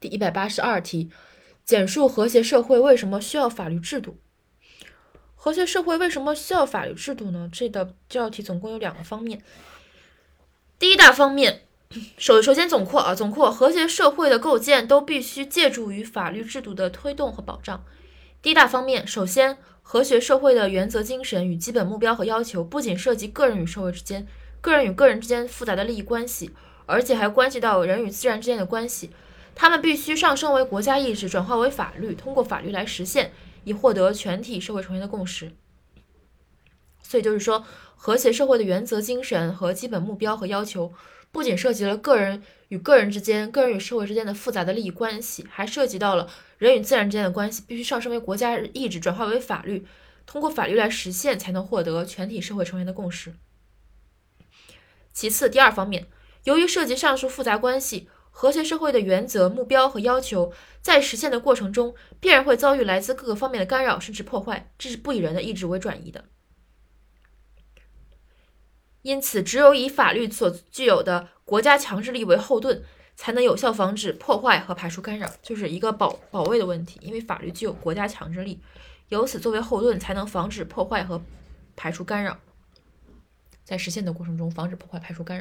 第一百八十二题，简述和谐社会为什么需要法律制度？和谐社会为什么需要法律制度呢？这道这道题总共有两个方面。第一大方面，首首先总括啊，总括和谐社会的构建都必须借助于法律制度的推动和保障。第一大方面，首先，和谐社会的原则精神与基本目标和要求不仅涉及个人与社会之间、个人与个人之间复杂的利益关系，而且还关系到人与自然之间的关系。他们必须上升为国家意志，转化为法律，通过法律来实现。以获得全体社会成员的共识，所以就是说，和谐社会的原则精神和基本目标和要求，不仅涉及了个人与个人之间、个人与社会之间的复杂的利益关系，还涉及到了人与自然之间的关系，必须上升为国家意志，转化为法律，通过法律来实现，才能获得全体社会成员的共识。其次，第二方面，由于涉及上述复杂关系。和谐社会的原则、目标和要求，在实现的过程中，必然会遭遇来自各个方面的干扰，甚至破坏，这是不以人的意志为转移的。因此，只有以法律所具有的国家强制力为后盾，才能有效防止破坏和排除干扰，就是一个保保卫的问题。因为法律具有国家强制力，由此作为后盾，才能防止破坏和排除干扰，在实现的过程中防止破坏、排除干扰。